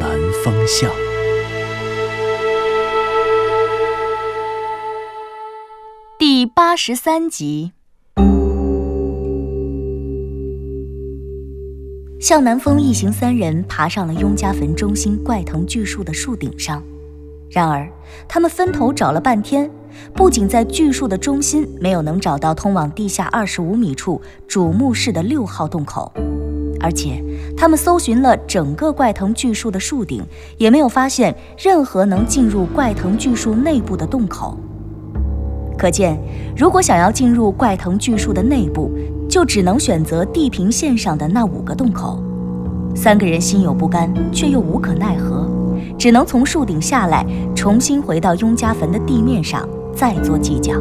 南风向》第八十三集。向南风一行三人爬上了雍家坟中心怪藤巨树的树顶上，然而他们分头找了半天，不仅在巨树的中心没有能找到通往地下二十五米处主墓室的六号洞口，而且他们搜寻了整个怪藤巨树的树顶，也没有发现任何能进入怪藤巨树内部的洞口。可见，如果想要进入怪藤巨树的内部，就只能选择地平线上的那五个洞口。三个人心有不甘，却又无可奈何，只能从树顶下来，重新回到雍家坟的地面上，再做计较。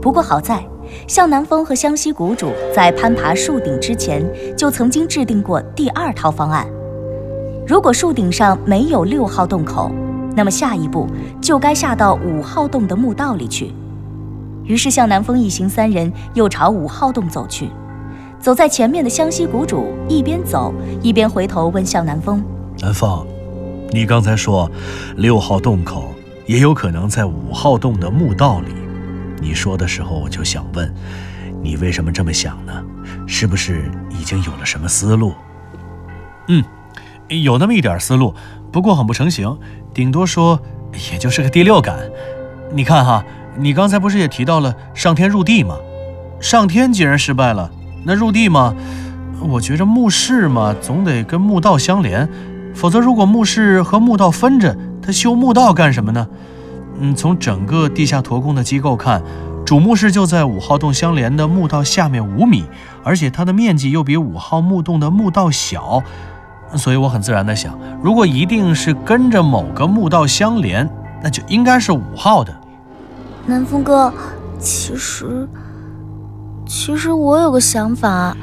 不过好在，向南风和湘西谷主在攀爬树顶之前，就曾经制定过第二套方案。如果树顶上没有六号洞口，那么下一步就该下到五号洞的墓道里去。于是，向南风一行三人又朝五号洞走去。走在前面的湘西谷主一边走一边回头问向南风：“南风，你刚才说六号洞口也有可能在五号洞的墓道里，你说的时候我就想问，你为什么这么想呢？是不是已经有了什么思路？”“嗯，有那么一点思路，不过很不成形，顶多说也就是个第六感。你看哈，你刚才不是也提到了上天入地吗？上天既然失败了。”那入地嘛，我觉着墓室嘛，总得跟墓道相连，否则如果墓室和墓道分着，他修墓道干什么呢？嗯，从整个地下驼宫的机构看，主墓室就在五号洞相连的墓道下面五米，而且它的面积又比五号墓洞的墓道小，所以我很自然的想，如果一定是跟着某个墓道相连，那就应该是五号的。南风哥，其实。其实我有个想法。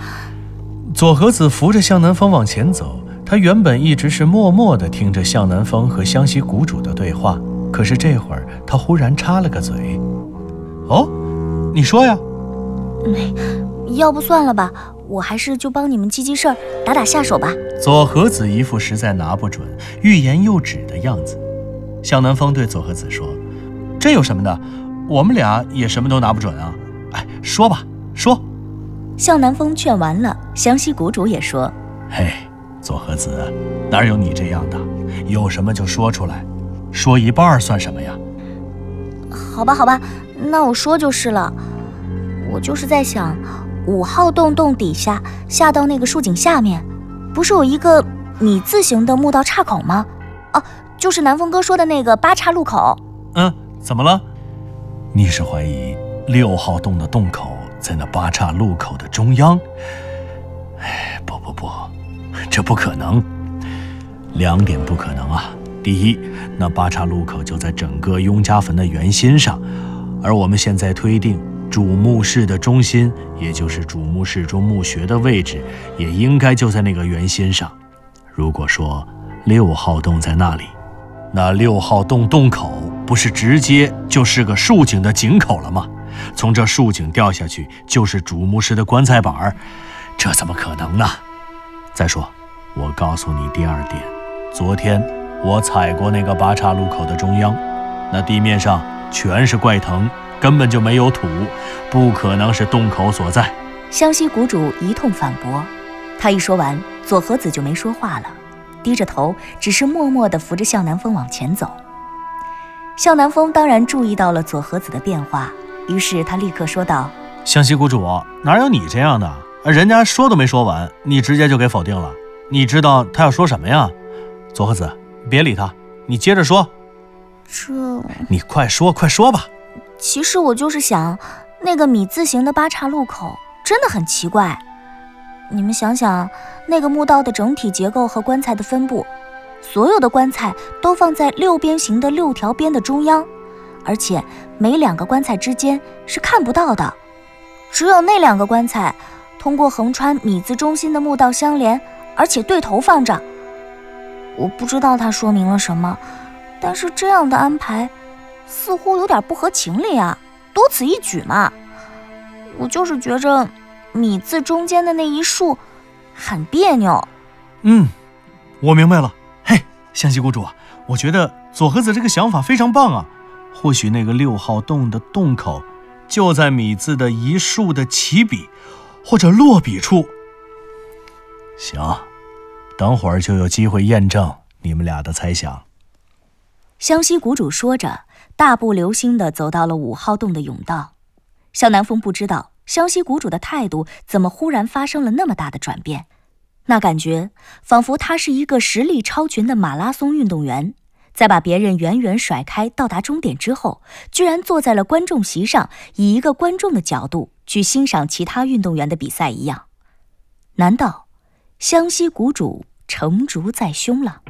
左和子扶着向南风往前走，他原本一直是默默地听着向南风和湘西谷主的对话，可是这会儿他忽然插了个嘴：“哦，你说呀？没，要不算了吧，我还是就帮你们记记事儿，打打下手吧。”左和子一副实在拿不准、欲言又止的样子。向南风对左和子说：“这有什么的？我们俩也什么都拿不准啊。哎，说吧。”说，向南风劝完了，湘西谷主也说：“嘿，左和子，哪有你这样的？有什么就说出来，说一半算什么呀？”好吧，好吧，那我说就是了。我就是在想，五号洞洞底下下到那个树井下面，不是有一个米字形的墓道岔口吗？哦，就是南风哥说的那个八岔路口。嗯，怎么了？你是怀疑六号洞的洞口？在那八岔路口的中央，哎，不不不，这不可能。两点不可能啊！第一，那八岔路口就在整个雍家坟的圆心上，而我们现在推定主墓室的中心，也就是主墓室中墓穴的位置，也应该就在那个圆心上。如果说六号洞在那里，那六号洞洞口不是直接就是个竖井的井口了吗？从这竖井掉下去就是主墓室的棺材板儿，这怎么可能呢？再说，我告诉你第二点，昨天我踩过那个八岔路口的中央，那地面上全是怪藤，根本就没有土，不可能是洞口所在。湘西谷主一通反驳，他一说完，左和子就没说话了，低着头，只是默默地扶着向南风往前走。向南风当然注意到了左和子的变化。于是他立刻说道：“湘西谷主，哪有你这样的？人家说都没说完，你直接就给否定了。你知道他要说什么呀？”左和子，别理他，你接着说。这，你快说，快说吧。其实我就是想，那个米字形的八岔路口真的很奇怪。你们想想，那个墓道的整体结构和棺材的分布，所有的棺材都放在六边形的六条边的中央，而且每两个棺材之间是看不到的，只有那两个棺材通过横穿米字中心的墓道相连，而且对头放着。我不知道它说明了什么，但是这样的安排似乎有点不合情理啊，多此一举嘛。我就是觉着米字中间的那一竖很别扭。嗯，我明白了。嘿，湘西谷主，我觉得左和子这个想法非常棒啊。或许那个六号洞的洞口就在米字的一竖的起笔或者落笔处。行，等会儿就有机会验证你们俩的猜想。湘西谷主说着，大步流星地走到了五号洞的甬道。向南风不知道湘西谷主的态度怎么忽然发生了那么大的转变。那感觉仿佛他是一个实力超群的马拉松运动员，在把别人远远甩开到达终点之后，居然坐在了观众席上，以一个观众的角度去欣赏其他运动员的比赛一样。难道湘西谷主成竹在胸了？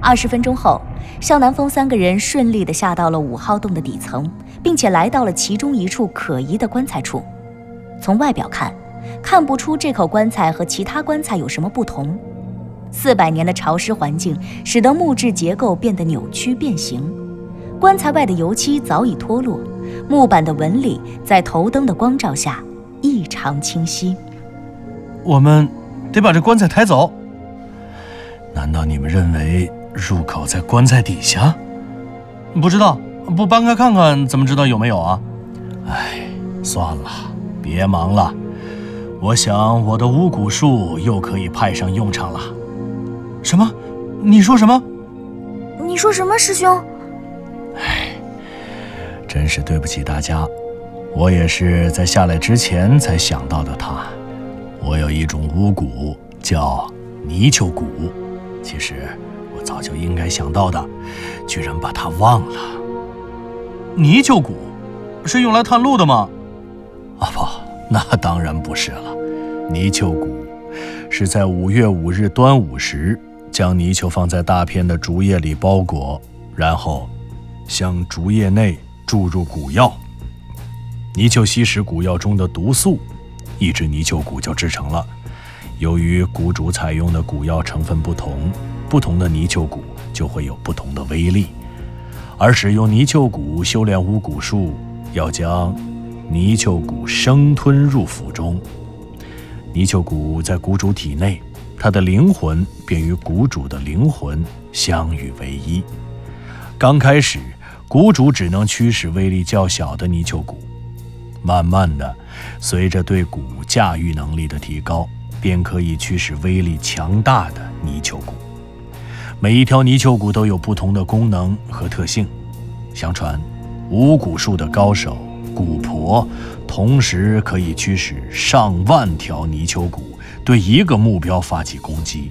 二十分钟后，向南风三个人顺利地下到了五号洞的底层，并且来到了其中一处可疑的棺材处。从外表看，看不出这口棺材和其他棺材有什么不同。四百年的潮湿环境使得木质结构变得扭曲变形，棺材外的油漆早已脱落，木板的纹理在头灯的光照下异常清晰。我们得把这棺材抬走。难道你们认为入口在棺材底下？不知道，不搬开看看，怎么知道有没有啊？哎，算了，别忙了。我想我的巫蛊术又可以派上用场了。什么？你说什么？你说什么，师兄？哎，真是对不起大家，我也是在下来之前才想到的它。我有一种巫蛊叫泥鳅蛊，其实我早就应该想到的，居然把它忘了。泥鳅蛊是用来探路的吗？啊不，那当然不是了。泥鳅蛊是在五月五日端午时，将泥鳅放在大片的竹叶里包裹，然后向竹叶内注入蛊药。泥鳅吸食蛊药中的毒素，一只泥鳅骨就制成了。由于谷主采用的蛊药成分不同，不同的泥鳅骨就会有不同的威力。而使用泥鳅骨修炼巫蛊术，要将泥鳅骨生吞入腹中。泥鳅骨在谷主体内，它的灵魂便与谷主的灵魂相与为一。刚开始，谷主只能驱使威力较小的泥鳅骨，慢慢的，随着对骨驾驭能力的提高，便可以驱使威力强大的泥鳅骨。每一条泥鳅骨都有不同的功能和特性。相传，巫蛊术的高手蛊婆同时可以驱使上万条泥鳅骨对一个目标发起攻击。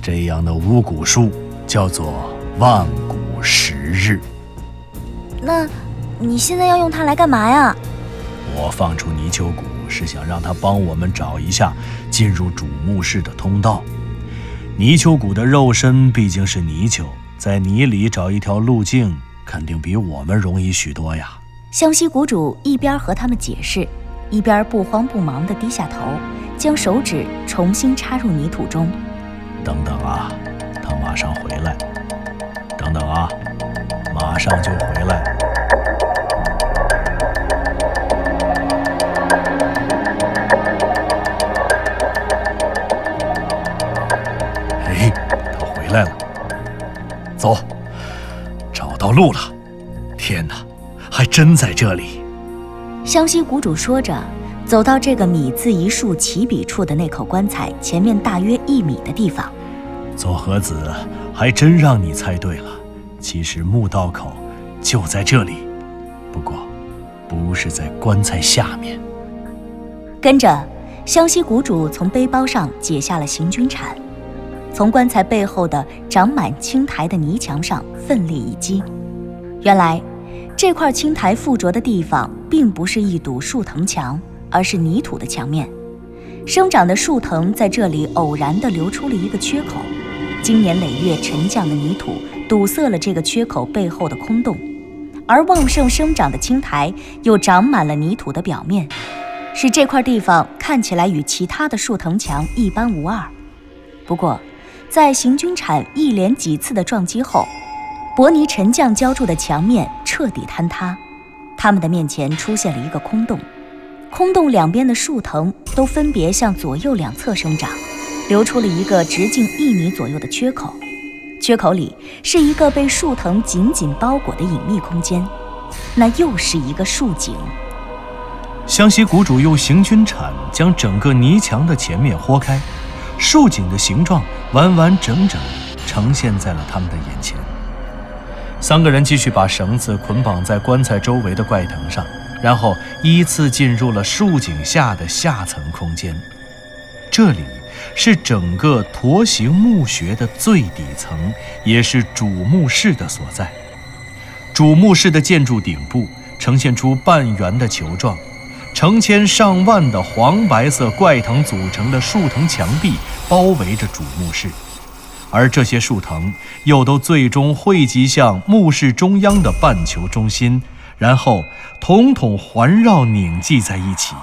这样的巫蛊术叫做万蛊十日。那，你现在要用它来干嘛呀？我放出泥鳅骨是想让他帮我们找一下进入主墓室的通道。泥鳅骨的肉身毕竟是泥鳅，在泥里找一条路径，肯定比我们容易许多呀。湘西谷主一边和他们解释，一边不慌不忙地低下头，将手指重新插入泥土中。等等啊，他马上回来。等等啊，马上就回来。走，找到路了。天哪，还真在这里。湘西谷主说着，走到这个米字一竖起笔处的那口棺材前面大约一米的地方。左和子还真让你猜对了，其实墓道口就在这里，不过不是在棺材下面。跟着，湘西谷主从背包上解下了行军铲，从棺材背后的长满青苔的泥墙上奋力一击。原来，这块青苔附着的地方并不是一堵树藤墙，而是泥土的墙面。生长的树藤在这里偶然地留出了一个缺口，经年累月沉降的泥土堵塞了这个缺口背后的空洞，而旺盛生长的青苔又长满了泥土的表面，使这块地方看起来与其他的树藤墙一般无二。不过，在行军铲一连几次的撞击后，薄泥沉降浇筑的墙面彻底坍塌，他们的面前出现了一个空洞，空洞两边的树藤都分别向左右两侧生长。留出了一个直径一米左右的缺口，缺口里是一个被树藤紧紧包裹的隐秘空间，那又是一个树井。湘西谷主用行军铲将整个泥墙的前面豁开，树井的形状完完整整呈现在了他们的眼前。三个人继续把绳子捆绑在棺材周围的怪藤上，然后依次进入了树井下的下层空间，这里。是整个驼形墓穴的最底层，也是主墓室的所在。主墓室的建筑顶部呈现出半圆的球状，成千上万的黄白色怪藤组成的树藤墙壁包围着主墓室，而这些树藤又都最终汇集向墓室中央的半球中心，然后统统环绕拧系在一起。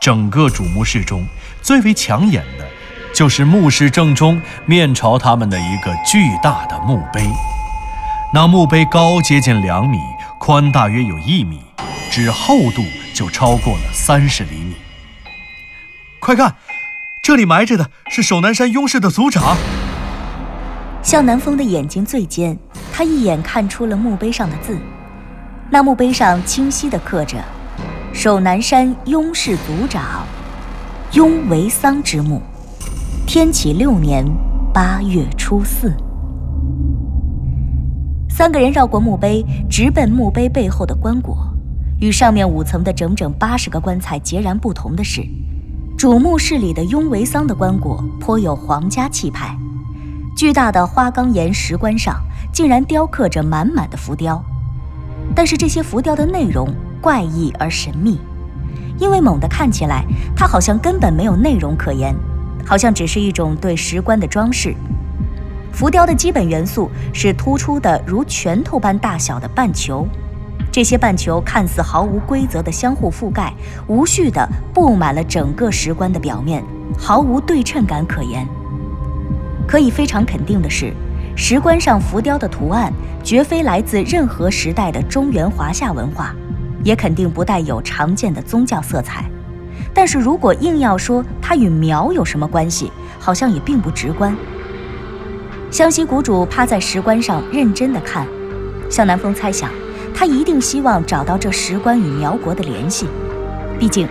整个主墓室中最为抢眼的，就是墓室正中面朝他们的一个巨大的墓碑。那墓碑高接近两米，宽大约有一米，只厚度就超过了三十厘米。快看，这里埋着的是守南山雍氏的族长。向南风的眼睛最尖，他一眼看出了墓碑上的字。那墓碑上清晰地刻着。守南山雍氏族长雍维桑之墓，天启六年八月初四。三个人绕过墓碑，直奔墓碑背后的棺椁。与上面五层的整整八十个棺材截然不同的是，主墓室里的雍维桑的棺椁颇有皇家气派。巨大的花岗岩石棺上竟然雕刻着满满的浮雕，但是这些浮雕的内容。怪异而神秘，因为猛地看起来，它好像根本没有内容可言，好像只是一种对石棺的装饰。浮雕的基本元素是突出的如拳头般大小的半球，这些半球看似毫无规则的相互覆盖，无序地布满了整个石棺的表面，毫无对称感可言。可以非常肯定的是，石棺上浮雕的图案绝非来自任何时代的中原华夏文化。也肯定不带有常见的宗教色彩，但是如果硬要说它与苗有什么关系，好像也并不直观。湘西谷主趴在石棺上认真的看，向南风猜想，他一定希望找到这石棺与苗国的联系。毕竟，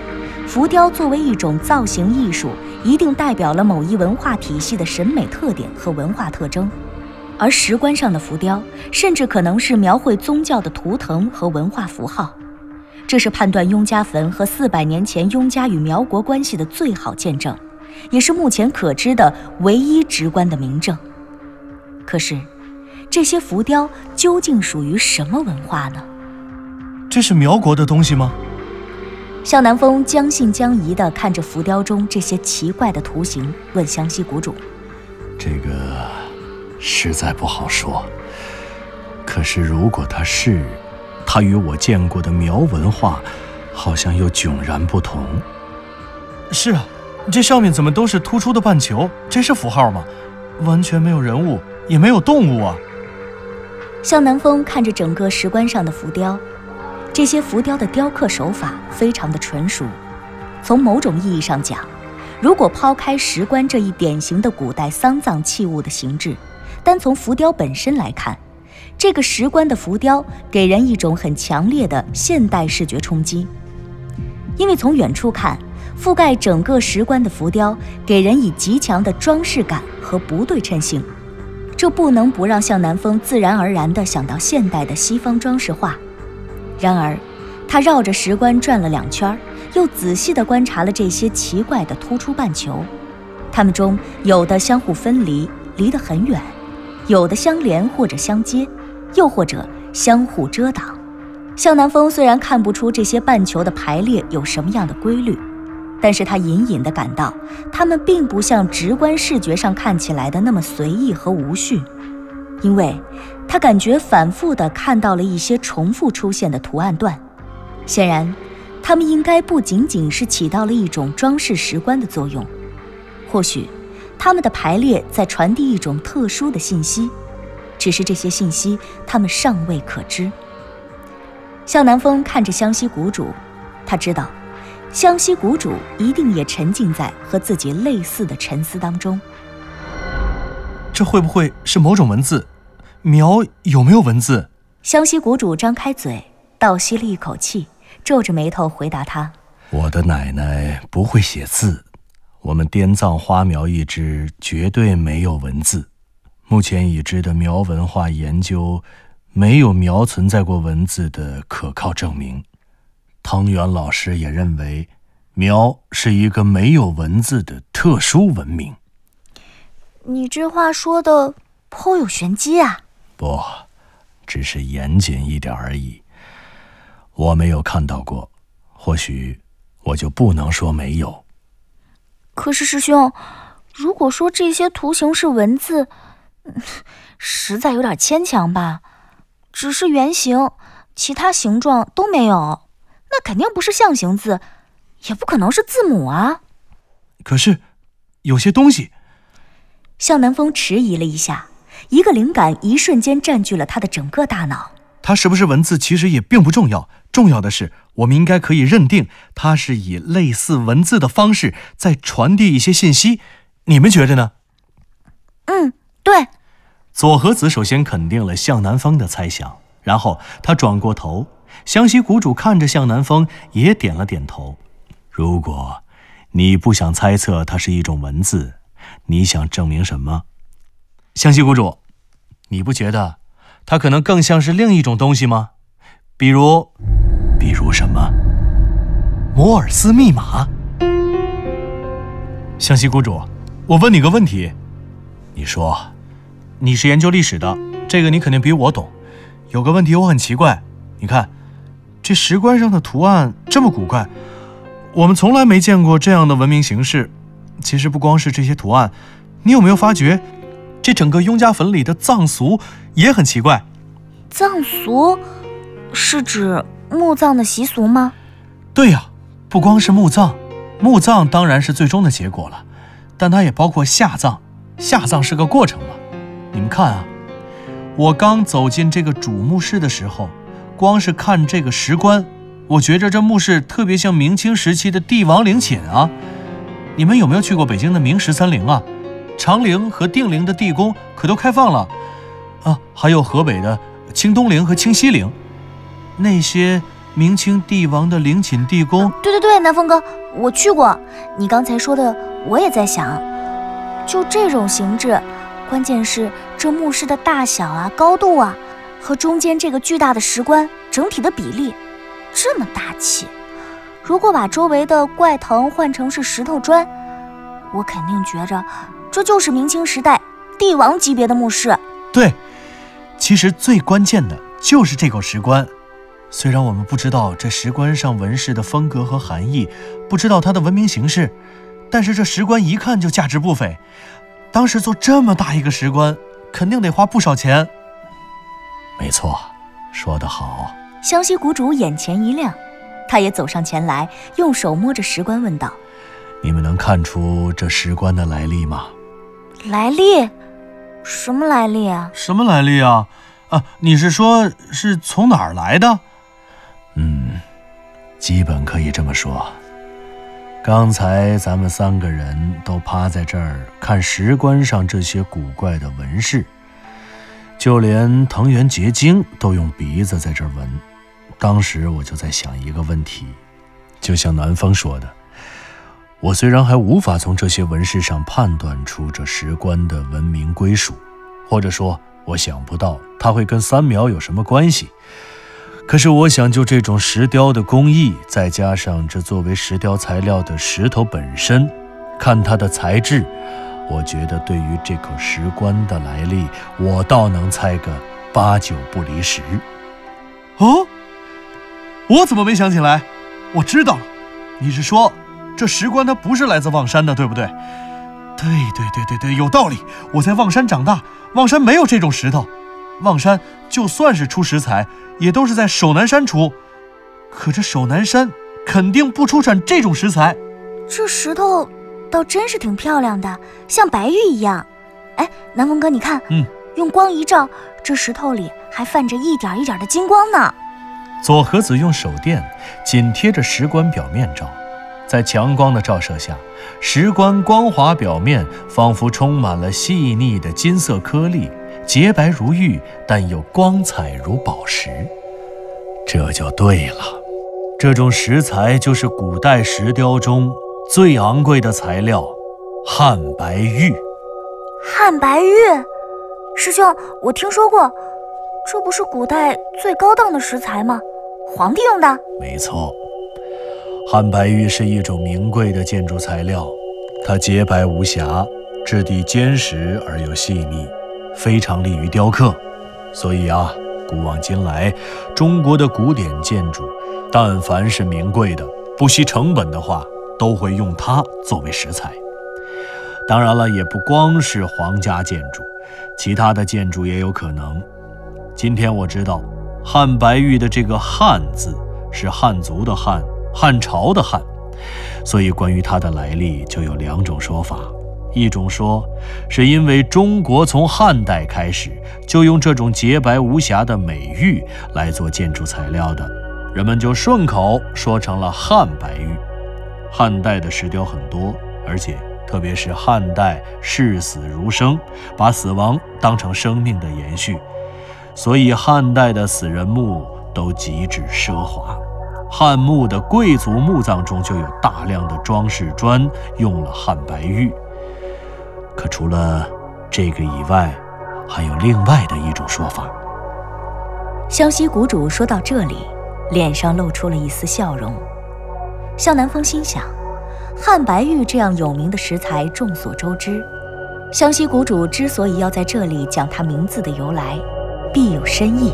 浮雕作为一种造型艺术，一定代表了某一文化体系的审美特点和文化特征，而石棺上的浮雕，甚至可能是描绘宗教的图腾和文化符号。这是判断雍家坟和四百年前雍家与苗国关系的最好见证，也是目前可知的唯一直观的明证。可是，这些浮雕究竟属于什么文化呢？这是苗国的东西吗？向南风将信将疑地看着浮雕中这些奇怪的图形，问湘西谷主：“这个实在不好说。可是，如果它是……”它与我见过的苗文化，好像又迥然不同。是啊，这上面怎么都是突出的半球？这是符号吗？完全没有人物，也没有动物啊！向南风看着整个石棺上的浮雕，这些浮雕的雕刻手法非常的纯熟。从某种意义上讲，如果抛开石棺这一典型的古代丧葬器物的形制，单从浮雕本身来看，这个石棺的浮雕给人一种很强烈的现代视觉冲击，因为从远处看，覆盖整个石棺的浮雕给人以极强的装饰感和不对称性，这不能不让向南风自然而然地想到现代的西方装饰画。然而，他绕着石棺转了两圈，又仔细地观察了这些奇怪的突出半球，它们中有的相互分离，离得很远；有的相连或者相接。又或者相互遮挡，向南风虽然看不出这些半球的排列有什么样的规律，但是他隐隐地感到，他们并不像直观视觉上看起来的那么随意和无序，因为他感觉反复地看到了一些重复出现的图案段。显然，他们应该不仅仅是起到了一种装饰石棺的作用，或许，他们的排列在传递一种特殊的信息，只是这些信息他们尚未可知。向南风看着湘西谷主，他知道。湘西谷主一定也沉浸在和自己类似的沉思当中。这会不会是某种文字？苗有没有文字？湘西谷主张开嘴，倒吸了一口气，皱着眉头回答他：“我的奶奶不会写字，我们滇藏花苗一支绝对没有文字。目前已知的苗文化研究，没有苗存在过文字的可靠证明。”汤圆老师也认为，苗是一个没有文字的特殊文明。你这话说的颇有玄机啊！不，只是严谨一点而已。我没有看到过，或许我就不能说没有。可是师兄，如果说这些图形是文字，实在有点牵强吧？只是圆形，其他形状都没有。那肯定不是象形字，也不可能是字母啊。可是，有些东西。向南风迟疑了一下，一个灵感一瞬间占据了他的整个大脑。它是不是文字其实也并不重要，重要的是我们应该可以认定它是以类似文字的方式在传递一些信息。你们觉得呢？嗯，对。左和子首先肯定了向南风的猜想，然后他转过头。湘西谷主看着向南风，也点了点头。如果你不想猜测它是一种文字，你想证明什么？湘西谷主，你不觉得它可能更像是另一种东西吗？比如，比如什么？摩尔斯密码。湘西谷主，我问你个问题。你说，你是研究历史的，这个你肯定比我懂。有个问题我很奇怪，你看。这石棺上的图案这么古怪，我们从来没见过这样的文明形式。其实不光是这些图案，你有没有发觉，这整个雍家坟里的葬俗也很奇怪？葬俗是指墓葬的习俗吗？对呀，不光是墓葬，墓葬当然是最终的结果了，但它也包括下葬。下葬是个过程嘛。你们看啊，我刚走进这个主墓室的时候。光是看这个石棺，我觉着这墓室特别像明清时期的帝王陵寝啊！你们有没有去过北京的明十三陵啊？长陵和定陵的地宫可都开放了啊！还有河北的清东陵和清西陵，那些明清帝王的陵寝地宫……对对对，南风哥，我去过。你刚才说的，我也在想，就这种形制，关键是这墓室的大小啊，高度啊。和中间这个巨大的石棺整体的比例这么大气，如果把周围的怪藤换成是石头砖，我肯定觉着这就是明清时代帝王级别的墓室。对，其实最关键的就是这口石棺。虽然我们不知道这石棺上纹饰的风格和含义，不知道它的文明形式，但是这石棺一看就价值不菲。当时做这么大一个石棺，肯定得花不少钱。没错，说得好。湘西谷主眼前一亮，他也走上前来，用手摸着石棺，问道：“你们能看出这石棺的来历吗？”“来历？什么来历啊？”“什么来历啊？啊，你是说是从哪儿来的？”“嗯，基本可以这么说。刚才咱们三个人都趴在这儿看石棺上这些古怪的纹饰。”就连藤原结晶都用鼻子在这儿闻，当时我就在想一个问题，就像南风说的，我虽然还无法从这些纹饰上判断出这石棺的文明归属，或者说我想不到它会跟三苗有什么关系，可是我想就这种石雕的工艺，再加上这作为石雕材料的石头本身，看它的材质。我觉得对于这口石棺的来历，我倒能猜个八九不离十。哦，我怎么没想起来？我知道了，你是说这石棺它不是来自望山的，对不对？对对对对对，有道理。我在望山长大，望山没有这种石头。望山就算是出石材，也都是在守南山出。可这守南山肯定不出产这种石材。这石头倒真是挺漂亮的，像白玉一样。哎，南风哥，你看，嗯，用光一照，这石头里还泛着一点一点的金光呢。左和子用手电紧贴着石棺表面照，在强光的照射下，石棺光滑表面仿佛充满了细腻的金色颗粒，洁白如玉，但又光彩如宝石。这就对了，这种石材就是古代石雕中最昂贵的材料——汉白玉。汉白玉，师兄，我听说过，这不是古代最高档的石材吗？皇帝用的？没错，汉白玉是一种名贵的建筑材料，它洁白无瑕，质地坚实而又细腻，非常利于雕刻。所以啊，古往今来，中国的古典建筑，但凡是名贵的、不惜成本的话，都会用它作为石材。当然了，也不光是皇家建筑，其他的建筑也有可能。今天我知道，汉白玉的这个“汉”字是汉族的“汉”，汉朝的“汉”，所以关于它的来历就有两种说法。一种说，是因为中国从汉代开始就用这种洁白无瑕的美玉来做建筑材料的，人们就顺口说成了汉白玉。汉代的石雕很多，而且。特别是汉代视死如生，把死亡当成生命的延续，所以汉代的死人墓都极致奢华。汉墓的贵族墓葬中就有大量的装饰砖用了汉白玉。可除了这个以外，还有另外的一种说法。湘西谷主说到这里，脸上露出了一丝笑容。向南风心想。汉白玉这样有名的石材，众所周知。湘西谷主之所以要在这里讲它名字的由来，必有深意。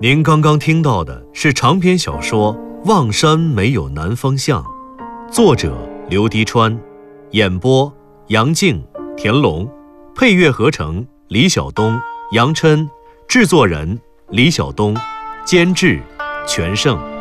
您刚刚听到的是长篇小说《望山没有南方向》，作者刘迪川，演播杨静。田龙，配乐合成李晓东、杨琛，制作人李晓东，监制全胜。